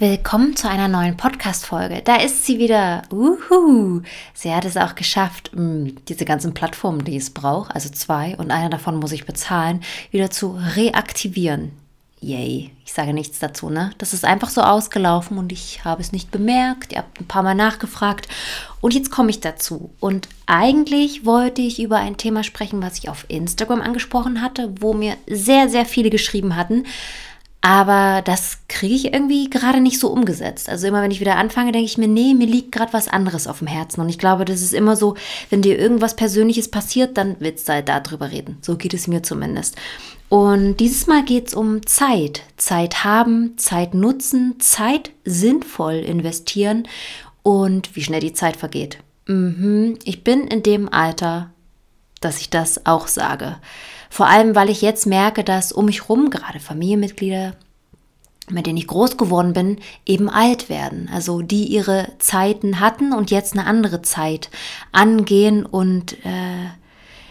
Willkommen zu einer neuen Podcast-Folge. Da ist sie wieder. Uhu. Sie hat es auch geschafft, mm, diese ganzen Plattformen, die es braucht, also zwei, und eine davon muss ich bezahlen, wieder zu reaktivieren. Yay. Ich sage nichts dazu, ne? Das ist einfach so ausgelaufen und ich habe es nicht bemerkt. Ihr habt ein paar Mal nachgefragt. Und jetzt komme ich dazu. Und eigentlich wollte ich über ein Thema sprechen, was ich auf Instagram angesprochen hatte, wo mir sehr, sehr viele geschrieben hatten. Aber das kriege ich irgendwie gerade nicht so umgesetzt. Also immer wenn ich wieder anfange, denke ich mir, nee, mir liegt gerade was anderes auf dem Herzen. Und ich glaube, das ist immer so, wenn dir irgendwas Persönliches passiert, dann willst du halt darüber reden. So geht es mir zumindest. Und dieses Mal geht es um Zeit. Zeit haben, Zeit nutzen, Zeit sinnvoll investieren und wie schnell die Zeit vergeht. Mhm. Ich bin in dem Alter, dass ich das auch sage. Vor allem, weil ich jetzt merke, dass um mich rum gerade Familienmitglieder, mit denen ich groß geworden bin, eben alt werden. Also die ihre Zeiten hatten und jetzt eine andere Zeit angehen und äh,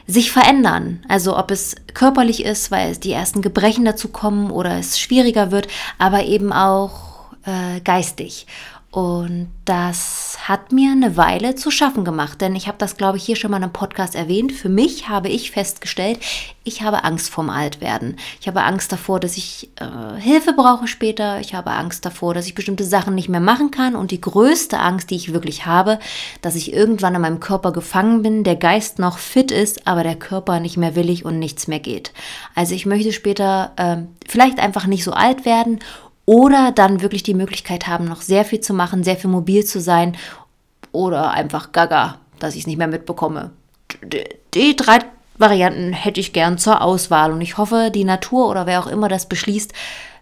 sich verändern. Also ob es körperlich ist, weil die ersten Gebrechen dazu kommen oder es schwieriger wird, aber eben auch äh, geistig. Und das hat mir eine Weile zu schaffen gemacht, denn ich habe das, glaube ich, hier schon mal in einem Podcast erwähnt. Für mich habe ich festgestellt, ich habe Angst vorm Altwerden. Ich habe Angst davor, dass ich äh, Hilfe brauche später. Ich habe Angst davor, dass ich bestimmte Sachen nicht mehr machen kann. Und die größte Angst, die ich wirklich habe, dass ich irgendwann in meinem Körper gefangen bin, der Geist noch fit ist, aber der Körper nicht mehr willig und nichts mehr geht. Also ich möchte später äh, vielleicht einfach nicht so alt werden oder dann wirklich die Möglichkeit haben, noch sehr viel zu machen, sehr viel mobil zu sein oder einfach gaga, dass ich es nicht mehr mitbekomme. Die drei Varianten hätte ich gern zur Auswahl und ich hoffe, die Natur oder wer auch immer das beschließt,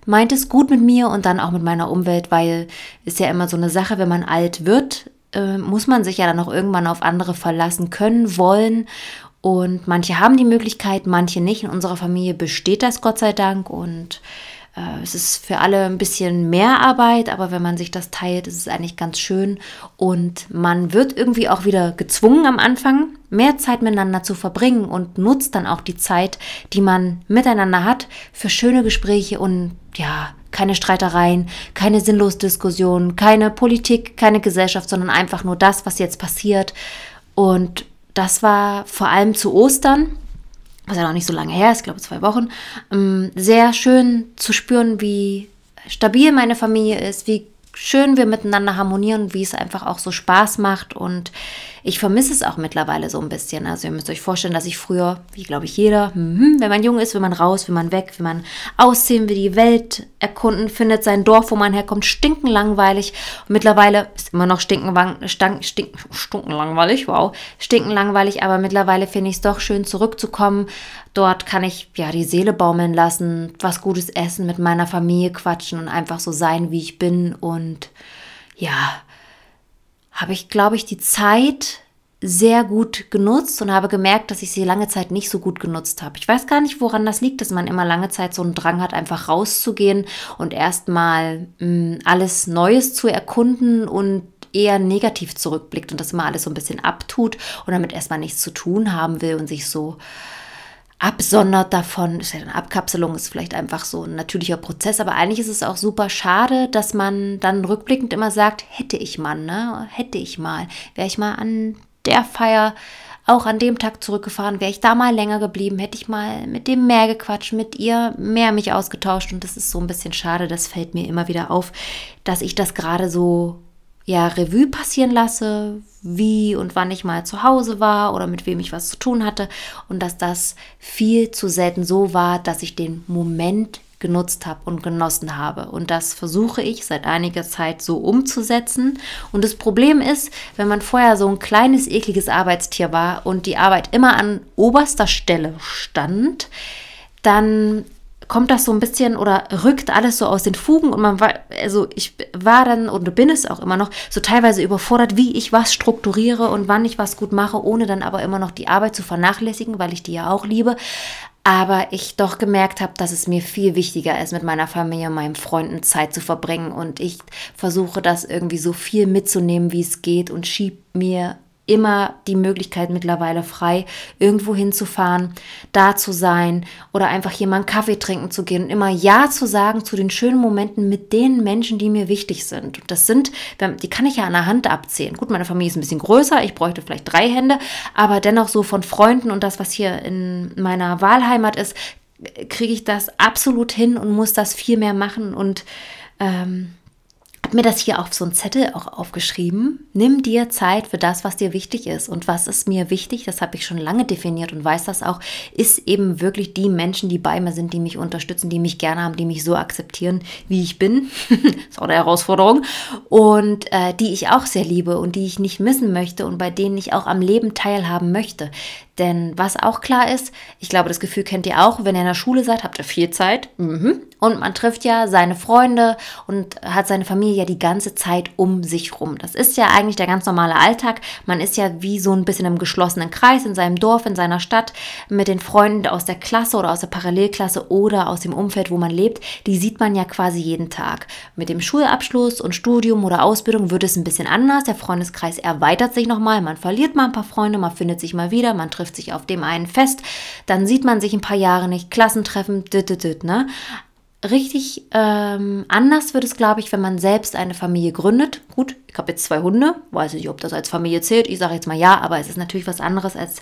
meint es gut mit mir und dann auch mit meiner Umwelt, weil es ja immer so eine Sache, wenn man alt wird, äh, muss man sich ja dann auch irgendwann auf andere verlassen können, wollen und manche haben die Möglichkeit, manche nicht. In unserer Familie besteht das Gott sei Dank und es ist für alle ein bisschen mehr Arbeit, aber wenn man sich das teilt, ist es eigentlich ganz schön. Und man wird irgendwie auch wieder gezwungen am Anfang, mehr Zeit miteinander zu verbringen und nutzt dann auch die Zeit, die man miteinander hat, für schöne Gespräche und ja, keine Streitereien, keine sinnlose Diskussionen, keine Politik, keine Gesellschaft, sondern einfach nur das, was jetzt passiert. Und das war vor allem zu Ostern was ja noch nicht so lange her ist, glaube zwei Wochen, ähm, sehr schön zu spüren, wie stabil meine Familie ist, wie schön wir miteinander harmonieren, wie es einfach auch so Spaß macht und ich vermisse es auch mittlerweile so ein bisschen. Also ihr müsst euch vorstellen, dass ich früher, wie glaube ich jeder, hm, wenn man jung ist, will man raus, will man weg, will man ausziehen, will die Welt erkunden, findet sein Dorf, wo man herkommt, stinken langweilig. Und mittlerweile ist immer noch stinken, stank, stinken, stinken langweilig, wow, stinken langweilig, aber mittlerweile finde ich es doch schön zurückzukommen. Dort kann ich ja die Seele baumeln lassen, was Gutes essen, mit meiner Familie quatschen und einfach so sein, wie ich bin und ja, habe ich, glaube ich, die Zeit sehr gut genutzt und habe gemerkt, dass ich sie lange Zeit nicht so gut genutzt habe. Ich weiß gar nicht, woran das liegt, dass man immer lange Zeit so einen Drang hat, einfach rauszugehen und erstmal hm, alles Neues zu erkunden und eher negativ zurückblickt und das immer alles so ein bisschen abtut und damit erstmal nichts zu tun haben will und sich so absondert davon. Ist ja eine Abkapselung, ist vielleicht einfach so ein natürlicher Prozess, aber eigentlich ist es auch super schade, dass man dann rückblickend immer sagt, hätte ich mal, ne? Hätte ich mal, wäre ich mal an der Feier auch an dem Tag zurückgefahren, wäre ich da mal länger geblieben, hätte ich mal mit dem mehr gequatscht, mit ihr mehr mich ausgetauscht und das ist so ein bisschen schade, das fällt mir immer wieder auf, dass ich das gerade so ja, Revue passieren lasse, wie und wann ich mal zu Hause war oder mit wem ich was zu tun hatte und dass das viel zu selten so war, dass ich den Moment genutzt habe und genossen habe. Und das versuche ich seit einiger Zeit so umzusetzen. Und das Problem ist, wenn man vorher so ein kleines, ekliges Arbeitstier war und die Arbeit immer an oberster Stelle stand, dann kommt das so ein bisschen oder rückt alles so aus den Fugen und man war, also ich war dann und bin es auch immer noch so teilweise überfordert, wie ich was strukturiere und wann ich was gut mache, ohne dann aber immer noch die Arbeit zu vernachlässigen, weil ich die ja auch liebe. Aber ich doch gemerkt habe, dass es mir viel wichtiger ist, mit meiner Familie und meinen Freunden Zeit zu verbringen. Und ich versuche das irgendwie so viel mitzunehmen, wie es geht und schieb mir immer die Möglichkeit mittlerweile frei, irgendwo hinzufahren, da zu sein oder einfach hier mal einen Kaffee trinken zu gehen und immer Ja zu sagen zu den schönen Momenten mit den Menschen, die mir wichtig sind. Und das sind, die kann ich ja an der Hand abzählen. Gut, meine Familie ist ein bisschen größer, ich bräuchte vielleicht drei Hände, aber dennoch so von Freunden und das, was hier in meiner Wahlheimat ist, kriege ich das absolut hin und muss das viel mehr machen und ähm, habe mir das hier auf so einen Zettel auch aufgeschrieben. Nimm dir Zeit für das, was dir wichtig ist. Und was ist mir wichtig, das habe ich schon lange definiert und weiß das auch, ist eben wirklich die Menschen, die bei mir sind, die mich unterstützen, die mich gerne haben, die mich so akzeptieren, wie ich bin. ist auch eine Herausforderung. Und äh, die ich auch sehr liebe und die ich nicht missen möchte und bei denen ich auch am Leben teilhaben möchte. Denn was auch klar ist, ich glaube, das Gefühl kennt ihr auch, wenn ihr in der Schule seid, habt ihr viel Zeit. Mhm. Und man trifft ja seine Freunde und hat seine Familie ja die ganze Zeit um sich rum. Das ist ja eigentlich der ganz normale Alltag. Man ist ja wie so ein bisschen im geschlossenen Kreis in seinem Dorf, in seiner Stadt mit den Freunden aus der Klasse oder aus der Parallelklasse oder aus dem Umfeld, wo man lebt. Die sieht man ja quasi jeden Tag. Mit dem Schulabschluss und Studium oder Ausbildung wird es ein bisschen anders. Der Freundeskreis erweitert sich nochmal. Man verliert mal ein paar Freunde, man findet sich mal wieder, man trifft sich auf dem einen fest. Dann sieht man sich ein paar Jahre nicht. Klassentreffen, dit, dit, dit, ne? richtig ähm, anders wird es, glaube ich, wenn man selbst eine Familie gründet. Gut, ich habe jetzt zwei Hunde, weiß nicht, ob das als Familie zählt. Ich sage jetzt mal ja, aber es ist natürlich was anderes, als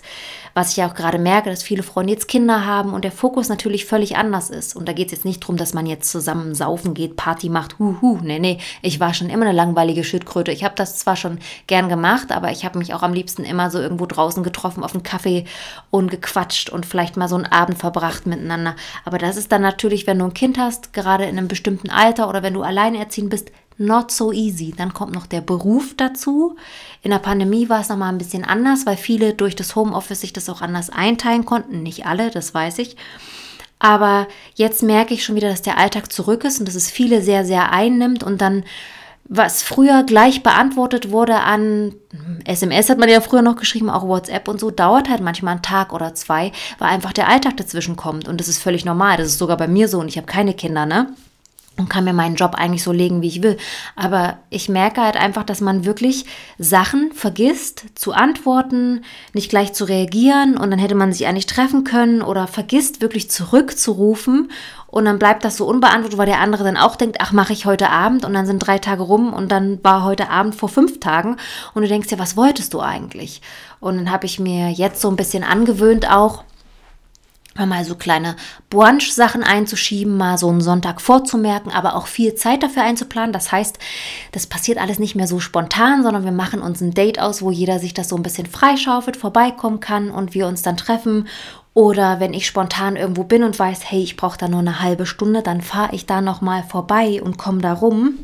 was ich ja auch gerade merke, dass viele Freunde jetzt Kinder haben und der Fokus natürlich völlig anders ist. Und da geht es jetzt nicht darum, dass man jetzt zusammen saufen geht, Party macht, huhu. Nee, nee, ich war schon immer eine langweilige Schildkröte. Ich habe das zwar schon gern gemacht, aber ich habe mich auch am liebsten immer so irgendwo draußen getroffen auf einen Kaffee und gequatscht und vielleicht mal so einen Abend verbracht miteinander. Aber das ist dann natürlich, wenn du ein Kind hast, gerade in einem bestimmten Alter oder wenn du alleinerziehend bist, not so easy. Dann kommt noch der Beruf dazu. In der Pandemie war es nochmal ein bisschen anders, weil viele durch das Homeoffice sich das auch anders einteilen konnten. Nicht alle, das weiß ich. Aber jetzt merke ich schon wieder, dass der Alltag zurück ist und dass es viele sehr, sehr einnimmt und dann was früher gleich beantwortet wurde an SMS hat man ja früher noch geschrieben, auch WhatsApp und so, dauert halt manchmal einen Tag oder zwei, weil einfach der Alltag dazwischen kommt. Und das ist völlig normal. Das ist sogar bei mir so und ich habe keine Kinder, ne? Und kann mir meinen Job eigentlich so legen, wie ich will. Aber ich merke halt einfach, dass man wirklich Sachen vergisst zu antworten, nicht gleich zu reagieren und dann hätte man sich eigentlich treffen können oder vergisst wirklich zurückzurufen und dann bleibt das so unbeantwortet, weil der andere dann auch denkt, ach, mache ich heute Abend und dann sind drei Tage rum und dann war heute Abend vor fünf Tagen und du denkst ja, was wolltest du eigentlich? Und dann habe ich mir jetzt so ein bisschen angewöhnt auch, mal so kleine Brunch-Sachen einzuschieben, mal so einen Sonntag vorzumerken, aber auch viel Zeit dafür einzuplanen. Das heißt, das passiert alles nicht mehr so spontan, sondern wir machen uns ein Date aus, wo jeder sich das so ein bisschen freischaufelt, vorbeikommen kann und wir uns dann treffen. Oder wenn ich spontan irgendwo bin und weiß, hey, ich brauche da nur eine halbe Stunde, dann fahre ich da nochmal vorbei und komme da rum.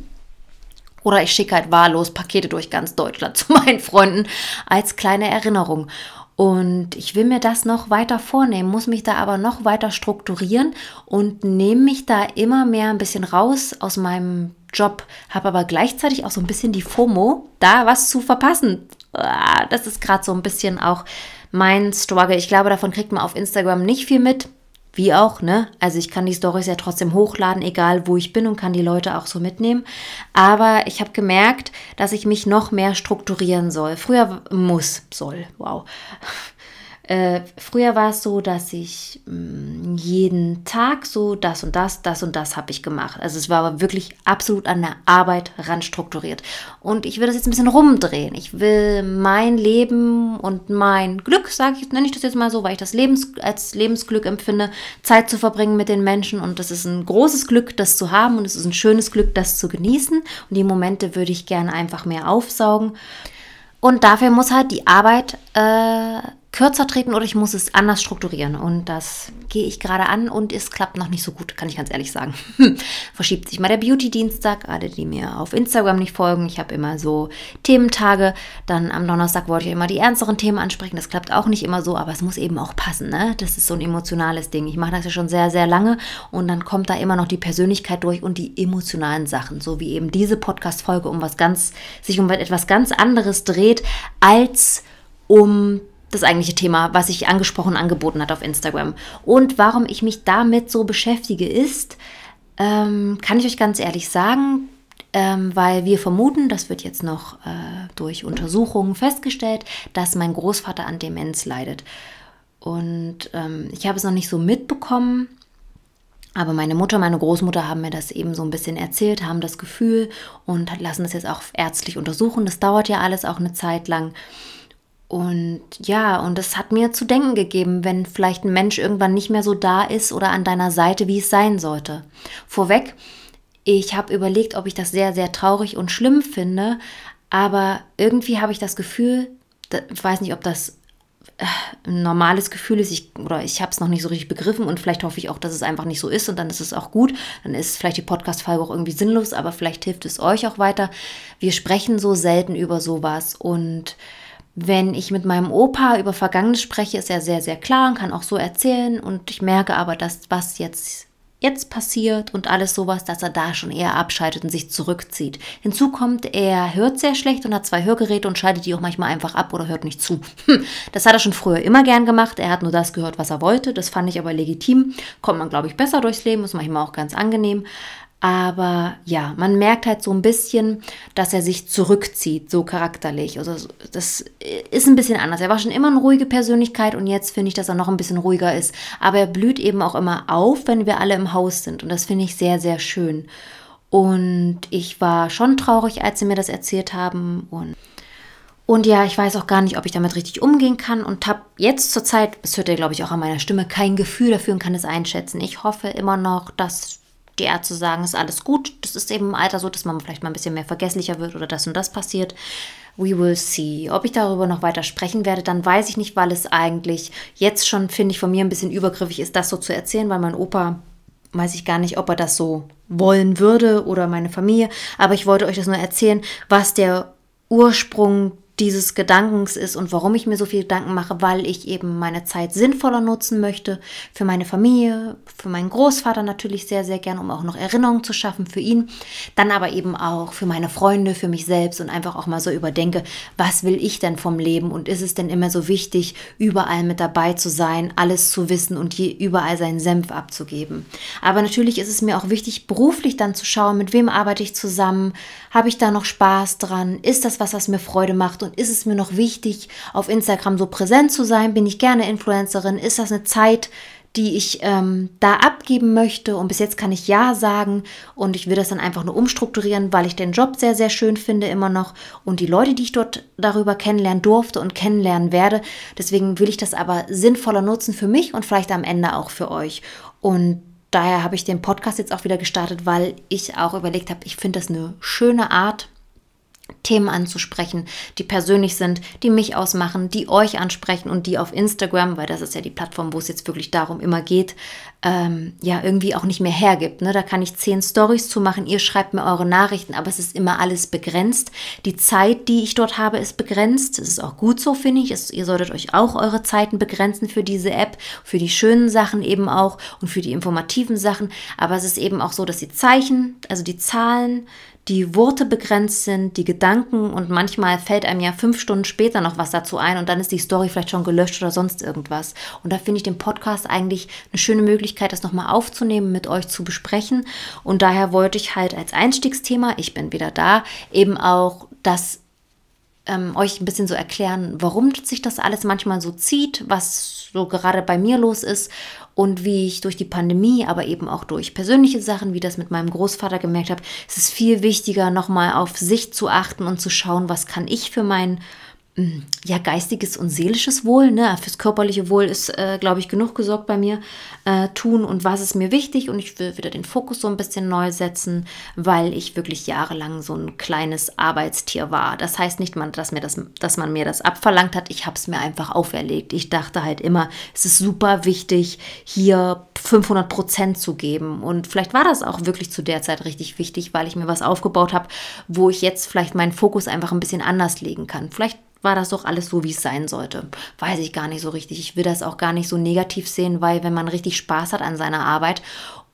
Oder ich schicke halt wahllos Pakete durch ganz Deutschland zu meinen Freunden als kleine Erinnerung. Und ich will mir das noch weiter vornehmen, muss mich da aber noch weiter strukturieren und nehme mich da immer mehr ein bisschen raus aus meinem Job, habe aber gleichzeitig auch so ein bisschen die FOMO, da was zu verpassen. Ah, das ist gerade so ein bisschen auch mein Struggle. Ich glaube, davon kriegt man auf Instagram nicht viel mit. Wie auch, ne? Also ich kann die Stories ja trotzdem hochladen, egal wo ich bin und kann die Leute auch so mitnehmen. Aber ich habe gemerkt, dass ich mich noch mehr strukturieren soll. Früher muss, soll, wow. Äh, früher war es so, dass ich mh, mm, jeden Tag so das und das, das und das habe ich gemacht. Also es war aber wirklich absolut an der Arbeit ran strukturiert. Und ich will das jetzt ein bisschen rumdrehen. Ich will mein Leben und mein Glück, sage ich, nenne ich das jetzt mal so, weil ich das Lebens, als Lebensglück empfinde, Zeit zu verbringen mit den Menschen. Und das ist ein großes Glück, das zu haben. Und es ist ein schönes Glück, das zu genießen. Und die Momente würde ich gerne einfach mehr aufsaugen. Und dafür muss halt die Arbeit äh, kürzer treten oder ich muss es anders strukturieren. Und das gehe ich gerade an und es klappt noch nicht so gut, kann ich ganz ehrlich sagen. Verschiebt sich mal der Beauty-Dienstag, alle, die mir auf Instagram nicht folgen. Ich habe immer so Thementage. Dann am Donnerstag wollte ich immer die ernsteren Themen ansprechen. Das klappt auch nicht immer so, aber es muss eben auch passen. Ne? Das ist so ein emotionales Ding. Ich mache das ja schon sehr, sehr lange und dann kommt da immer noch die Persönlichkeit durch und die emotionalen Sachen, so wie eben diese Podcast-Folge um was ganz, sich um etwas ganz anderes dreht als um das eigentliche Thema, was ich angesprochen angeboten hat auf Instagram. Und warum ich mich damit so beschäftige, ist, ähm, kann ich euch ganz ehrlich sagen, ähm, weil wir vermuten, das wird jetzt noch äh, durch Untersuchungen festgestellt, dass mein Großvater an Demenz leidet. Und ähm, ich habe es noch nicht so mitbekommen, aber meine Mutter, meine Großmutter haben mir das eben so ein bisschen erzählt, haben das Gefühl und lassen das jetzt auch ärztlich untersuchen. Das dauert ja alles auch eine Zeit lang. Und ja, und das hat mir zu denken gegeben, wenn vielleicht ein Mensch irgendwann nicht mehr so da ist oder an deiner Seite, wie es sein sollte. Vorweg, ich habe überlegt, ob ich das sehr, sehr traurig und schlimm finde, aber irgendwie habe ich das Gefühl, ich weiß nicht, ob das äh, ein normales Gefühl ist, ich, oder ich habe es noch nicht so richtig begriffen und vielleicht hoffe ich auch, dass es einfach nicht so ist und dann ist es auch gut. Dann ist vielleicht die Podcast-Folge auch irgendwie sinnlos, aber vielleicht hilft es euch auch weiter. Wir sprechen so selten über sowas und wenn ich mit meinem Opa über Vergangenes spreche, ist er sehr, sehr klar und kann auch so erzählen. Und ich merke aber, dass was jetzt, jetzt passiert und alles sowas, dass er da schon eher abschaltet und sich zurückzieht. Hinzu kommt, er hört sehr schlecht und hat zwei Hörgeräte und schaltet die auch manchmal einfach ab oder hört nicht zu. Hm, das hat er schon früher immer gern gemacht. Er hat nur das gehört, was er wollte. Das fand ich aber legitim. Kommt man, glaube ich, besser durchs Leben, ist manchmal auch ganz angenehm. Aber ja, man merkt halt so ein bisschen, dass er sich zurückzieht, so charakterlich. Also das ist ein bisschen anders. Er war schon immer eine ruhige Persönlichkeit und jetzt finde ich, dass er noch ein bisschen ruhiger ist. Aber er blüht eben auch immer auf, wenn wir alle im Haus sind. Und das finde ich sehr, sehr schön. Und ich war schon traurig, als sie mir das erzählt haben. Und, und ja, ich weiß auch gar nicht, ob ich damit richtig umgehen kann und habe jetzt zur Zeit, das hört ihr, glaube ich, auch an meiner Stimme, kein Gefühl dafür und kann es einschätzen. Ich hoffe immer noch, dass die Ärzte sagen, ist alles gut. Das ist eben im Alter so, dass man vielleicht mal ein bisschen mehr vergesslicher wird oder das und das passiert. We will see. Ob ich darüber noch weiter sprechen werde, dann weiß ich nicht, weil es eigentlich jetzt schon, finde ich, von mir ein bisschen übergriffig ist, das so zu erzählen, weil mein Opa, weiß ich gar nicht, ob er das so wollen würde oder meine Familie. Aber ich wollte euch das nur erzählen, was der Ursprung dieses Gedankens ist und warum ich mir so viel Gedanken mache, weil ich eben meine Zeit sinnvoller nutzen möchte für meine Familie, für meinen Großvater natürlich sehr, sehr gern, um auch noch Erinnerungen zu schaffen für ihn, dann aber eben auch für meine Freunde, für mich selbst und einfach auch mal so überdenke, was will ich denn vom Leben und ist es denn immer so wichtig, überall mit dabei zu sein, alles zu wissen und hier überall seinen Senf abzugeben. Aber natürlich ist es mir auch wichtig, beruflich dann zu schauen, mit wem arbeite ich zusammen, habe ich da noch Spaß dran, ist das was, was mir Freude macht und ist es mir noch wichtig, auf Instagram so präsent zu sein? Bin ich gerne Influencerin? Ist das eine Zeit, die ich ähm, da abgeben möchte? Und bis jetzt kann ich ja sagen und ich will das dann einfach nur umstrukturieren, weil ich den Job sehr, sehr schön finde immer noch und die Leute, die ich dort darüber kennenlernen durfte und kennenlernen werde. Deswegen will ich das aber sinnvoller nutzen für mich und vielleicht am Ende auch für euch. Und daher habe ich den Podcast jetzt auch wieder gestartet, weil ich auch überlegt habe, ich finde das eine schöne Art, Themen anzusprechen, die persönlich sind, die mich ausmachen, die euch ansprechen und die auf Instagram, weil das ist ja die Plattform, wo es jetzt wirklich darum immer geht, ähm, ja, irgendwie auch nicht mehr hergibt. Ne? Da kann ich zehn Stories zu machen, ihr schreibt mir eure Nachrichten, aber es ist immer alles begrenzt. Die Zeit, die ich dort habe, ist begrenzt. Das ist auch gut so, finde ich. Es, ihr solltet euch auch eure Zeiten begrenzen für diese App, für die schönen Sachen eben auch und für die informativen Sachen. Aber es ist eben auch so, dass die Zeichen, also die Zahlen, die Worte begrenzt sind, die Gedanken und manchmal fällt einem ja fünf Stunden später noch was dazu ein und dann ist die Story vielleicht schon gelöscht oder sonst irgendwas. Und da finde ich den Podcast eigentlich eine schöne Möglichkeit, das nochmal aufzunehmen, mit euch zu besprechen. Und daher wollte ich halt als Einstiegsthema, ich bin wieder da, eben auch das ähm, euch ein bisschen so erklären, warum sich das alles manchmal so zieht, was so gerade bei mir los ist und wie ich durch die Pandemie, aber eben auch durch persönliche Sachen, wie das mit meinem Großvater gemerkt habe, es ist viel wichtiger, nochmal auf sich zu achten und zu schauen, was kann ich für mein hm, ja, geistiges und seelisches Wohl, ne? fürs körperliche Wohl ist, äh, glaube ich, genug gesorgt bei mir, äh, tun und was ist mir wichtig und ich will wieder den Fokus so ein bisschen neu setzen, weil ich wirklich jahrelang so ein kleines Arbeitstier war. Das heißt nicht, man, dass, mir das, dass man mir das abverlangt hat, ich habe es mir einfach auferlegt. Ich dachte halt immer, es ist super wichtig, hier 500 Prozent zu geben und vielleicht war das auch wirklich zu der Zeit richtig wichtig, weil ich mir was aufgebaut habe, wo ich jetzt vielleicht meinen Fokus einfach ein bisschen anders legen kann. Vielleicht war das doch alles so, wie es sein sollte. Weiß ich gar nicht so richtig. Ich will das auch gar nicht so negativ sehen, weil wenn man richtig Spaß hat an seiner Arbeit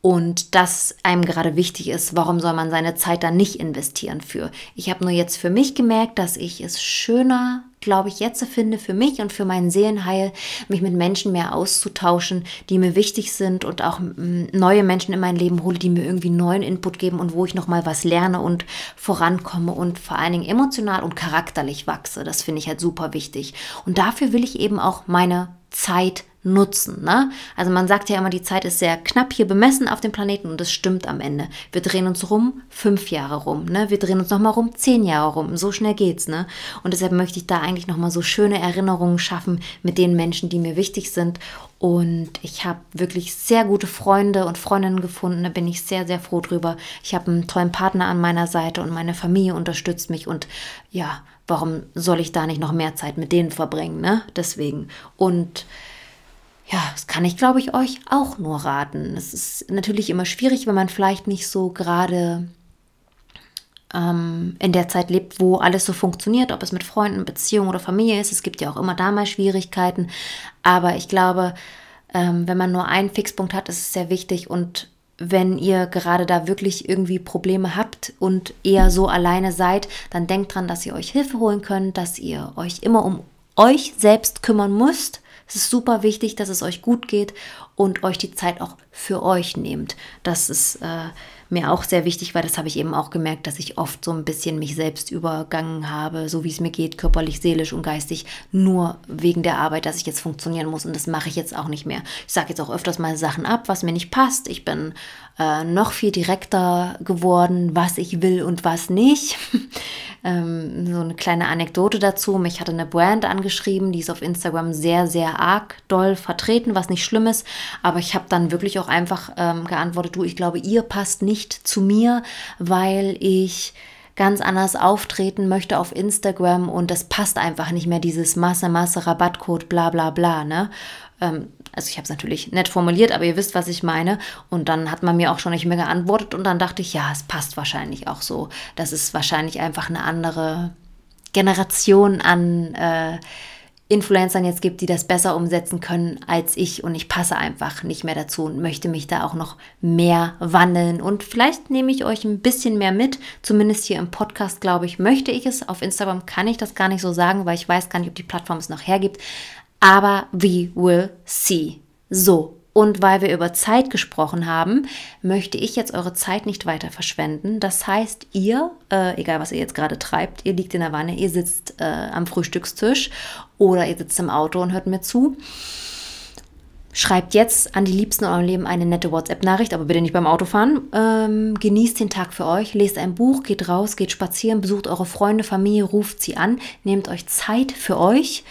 und das einem gerade wichtig ist, warum soll man seine Zeit dann nicht investieren für? Ich habe nur jetzt für mich gemerkt, dass ich es schöner glaube ich, jetzt finde für mich und für meinen Seelenheil, mich mit Menschen mehr auszutauschen, die mir wichtig sind und auch mm, neue Menschen in mein Leben hole, die mir irgendwie neuen Input geben und wo ich nochmal was lerne und vorankomme und vor allen Dingen emotional und charakterlich wachse. Das finde ich halt super wichtig. Und dafür will ich eben auch meine Zeit nutzen. Ne? Also man sagt ja immer, die Zeit ist sehr knapp hier bemessen auf dem Planeten und das stimmt am Ende. Wir drehen uns rum fünf Jahre rum, ne? Wir drehen uns nochmal rum zehn Jahre rum. So schnell geht's, ne? Und deshalb möchte ich da eigentlich nochmal so schöne Erinnerungen schaffen mit den Menschen, die mir wichtig sind. Und ich habe wirklich sehr gute Freunde und Freundinnen gefunden. Da bin ich sehr, sehr froh drüber. Ich habe einen tollen Partner an meiner Seite und meine Familie unterstützt mich. Und ja, warum soll ich da nicht noch mehr Zeit mit denen verbringen, ne? Deswegen. Und ja, das kann ich, glaube ich, euch auch nur raten. Es ist natürlich immer schwierig, wenn man vielleicht nicht so gerade ähm, in der Zeit lebt, wo alles so funktioniert, ob es mit Freunden, Beziehungen oder Familie ist. Es gibt ja auch immer da mal Schwierigkeiten. Aber ich glaube, ähm, wenn man nur einen Fixpunkt hat, ist es sehr wichtig und wenn ihr gerade da wirklich irgendwie Probleme habt und eher so alleine seid, dann denkt dran, dass ihr euch Hilfe holen könnt, dass ihr euch immer um euch selbst kümmern müsst. Es ist super wichtig, dass es euch gut geht und euch die Zeit auch für euch nehmt. Das ist äh, mir auch sehr wichtig, weil das habe ich eben auch gemerkt, dass ich oft so ein bisschen mich selbst übergangen habe, so wie es mir geht, körperlich, seelisch und geistig, nur wegen der Arbeit, dass ich jetzt funktionieren muss. Und das mache ich jetzt auch nicht mehr. Ich sage jetzt auch öfters mal Sachen ab, was mir nicht passt. Ich bin äh, noch viel direkter geworden, was ich will und was nicht. ähm, so eine kleine Anekdote dazu. Mich hatte eine Brand angeschrieben, die ist auf Instagram sehr, sehr arg doll vertreten, was nicht schlimm ist. Aber ich habe dann wirklich auch einfach ähm, geantwortet, du, ich glaube, ihr passt nicht zu mir, weil ich ganz anders auftreten möchte auf Instagram und das passt einfach nicht mehr, dieses Masse, Masse, Rabattcode, bla bla bla, ne? Ähm, also ich habe es natürlich nett formuliert, aber ihr wisst, was ich meine. Und dann hat man mir auch schon nicht mehr geantwortet und dann dachte ich, ja, es passt wahrscheinlich auch so. Das ist wahrscheinlich einfach eine andere Generation an äh, Influencern jetzt gibt, die das besser umsetzen können als ich und ich passe einfach nicht mehr dazu und möchte mich da auch noch mehr wandeln und vielleicht nehme ich euch ein bisschen mehr mit, zumindest hier im Podcast glaube ich, möchte ich es. Auf Instagram kann ich das gar nicht so sagen, weil ich weiß gar nicht, ob die Plattform es noch hergibt, aber we will see. So, und weil wir über Zeit gesprochen haben, möchte ich jetzt eure Zeit nicht weiter verschwenden. Das heißt, ihr, äh, egal was ihr jetzt gerade treibt, ihr liegt in der Wanne, ihr sitzt äh, am Frühstückstisch oder ihr sitzt im Auto und hört mir zu. Schreibt jetzt an die Liebsten in eurem Leben eine nette WhatsApp-Nachricht, aber bitte nicht beim Autofahren. Ähm, genießt den Tag für euch, lest ein Buch, geht raus, geht spazieren, besucht eure Freunde, Familie, ruft sie an, nehmt euch Zeit für euch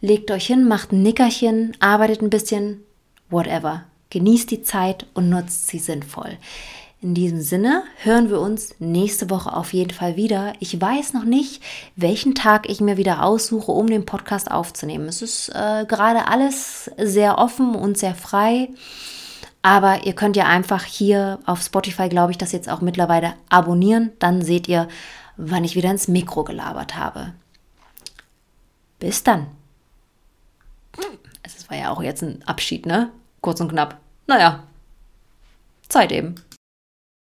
legt euch hin, macht ein Nickerchen, arbeitet ein bisschen, whatever. Genießt die Zeit und nutzt sie sinnvoll. In diesem Sinne hören wir uns nächste Woche auf jeden Fall wieder. Ich weiß noch nicht, welchen Tag ich mir wieder aussuche, um den Podcast aufzunehmen. Es ist äh, gerade alles sehr offen und sehr frei. Aber ihr könnt ja einfach hier auf Spotify, glaube ich, das jetzt auch mittlerweile abonnieren. Dann seht ihr, wann ich wieder ins Mikro gelabert habe. Bis dann. War ja auch jetzt ein Abschied, ne? Kurz und knapp. Naja, Zeit eben.